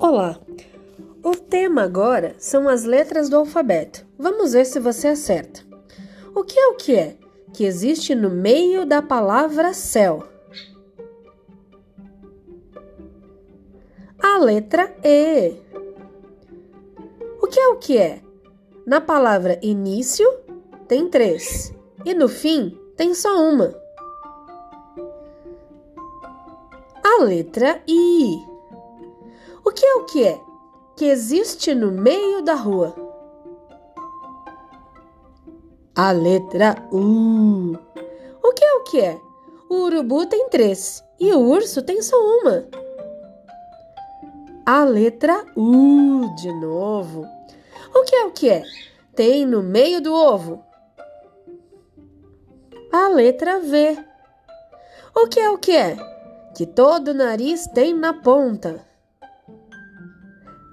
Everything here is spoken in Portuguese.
Olá! O tema agora são as letras do alfabeto. Vamos ver se você acerta. O que é o que é que existe no meio da palavra céu? A letra E. O que é o que é? Na palavra início tem três e no fim tem só uma. A letra I. O que é o que é? Que existe no meio da rua. A letra U. O que é o que é? O urubu tem três e o urso tem só uma. A letra U de novo. O que é o que é? Tem no meio do ovo. A letra V. O que é o que é? Que todo nariz tem na ponta